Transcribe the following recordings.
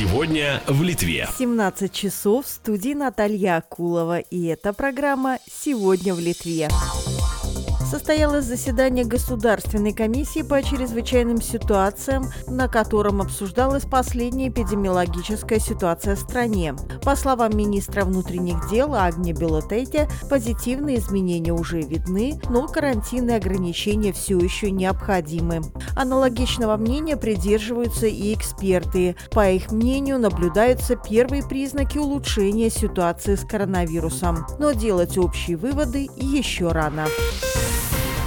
Сегодня в Литве. 17 часов в студии Наталья Акулова. И эта программа «Сегодня в Литве». Состоялось заседание Государственной комиссии по чрезвычайным ситуациям, на котором обсуждалась последняя эпидемиологическая ситуация в стране. По словам министра внутренних дел Агни Белотейте, позитивные изменения уже видны, но карантинные ограничения все еще необходимы. Аналогичного мнения придерживаются и эксперты. По их мнению, наблюдаются первые признаки улучшения ситуации с коронавирусом. Но делать общие выводы еще рано.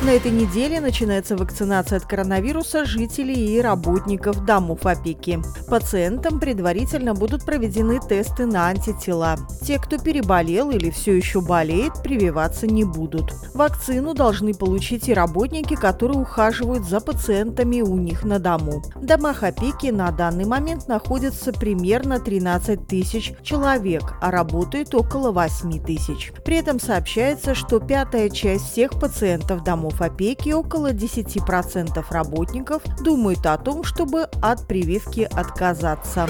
На этой неделе начинается вакцинация от коронавируса жителей и работников домов опеки. Пациентам предварительно будут проведены тесты на антитела. Те, кто переболел или все еще болеет, прививаться не будут. Вакцину должны получить и работники, которые ухаживают за пациентами у них на дому. В домах опеки на данный момент находится примерно 13 тысяч человек, а работает около 8 тысяч. При этом сообщается, что пятая часть всех пациентов домов домов опеки около 10% работников думают о том, чтобы от прививки отказаться.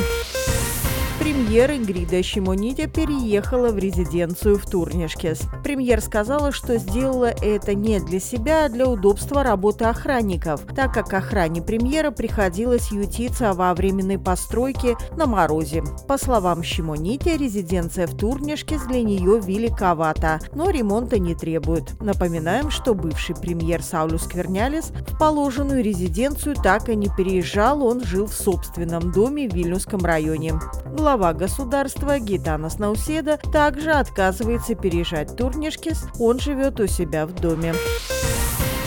Премьер Ингрида Шимониде переехала в резиденцию в Турнишкес. Премьер сказала, что сделала это не для себя, а для удобства работы охранников, так как охране премьера приходилось ютиться во временной постройке на морозе. По словам Шимониде, резиденция в Турнишкес для нее великовата, но ремонта не требует. Напоминаем, что бывший премьер Саулюс Квернялис в положенную резиденцию так и не переезжал, он жил в собственном доме в Вильнюсском районе. Глава глава государства Гитанас Науседа также отказывается переезжать Турнишкис, он живет у себя в доме.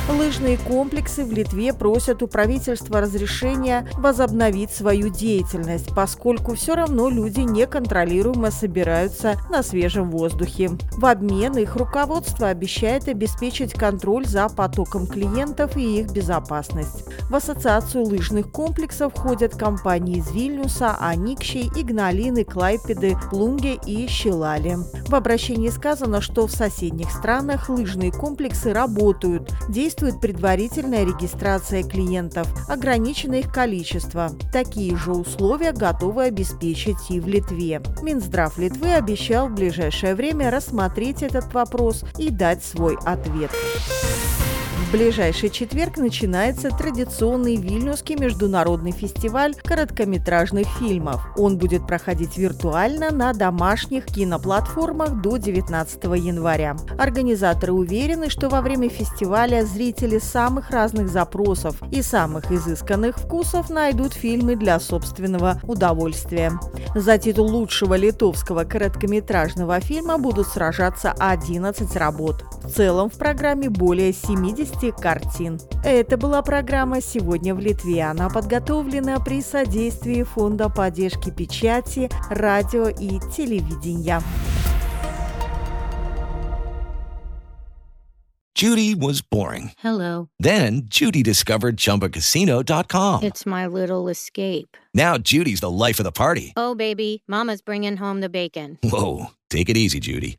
Лыжные комплексы в Литве просят у правительства разрешения возобновить свою деятельность, поскольку все равно люди неконтролируемо собираются на свежем воздухе. В обмен их руководство обещает обеспечить контроль за потоком клиентов и их безопасность. В ассоциацию лыжных комплексов входят компании из Вильнюса, Аникши, Игналины, Клайпеды, Плунге и Щелали. В обращении сказано, что в соседних странах лыжные комплексы работают, действуют действует предварительная регистрация клиентов, ограничено их количество. Такие же условия готовы обеспечить и в Литве. Минздрав Литвы обещал в ближайшее время рассмотреть этот вопрос и дать свой ответ. Ближайший четверг начинается традиционный Вильнюсский международный фестиваль короткометражных фильмов. Он будет проходить виртуально на домашних киноплатформах до 19 января. Организаторы уверены, что во время фестиваля зрители самых разных запросов и самых изысканных вкусов найдут фильмы для собственного удовольствия. За титул лучшего литовского короткометражного фильма будут сражаться 11 работ. В целом в программе более 70 картин. Это была программа «Сегодня в Литве». Она подготовлена при содействии Фонда поддержки печати, радио и телевидения. Judy was boring. Hello. Then Judy discovered ChumbaCasino.com. It's my little escape. Now Judy's the life of the party. Oh, baby, mama's bringing home the bacon. Whoa, take it easy, Judy.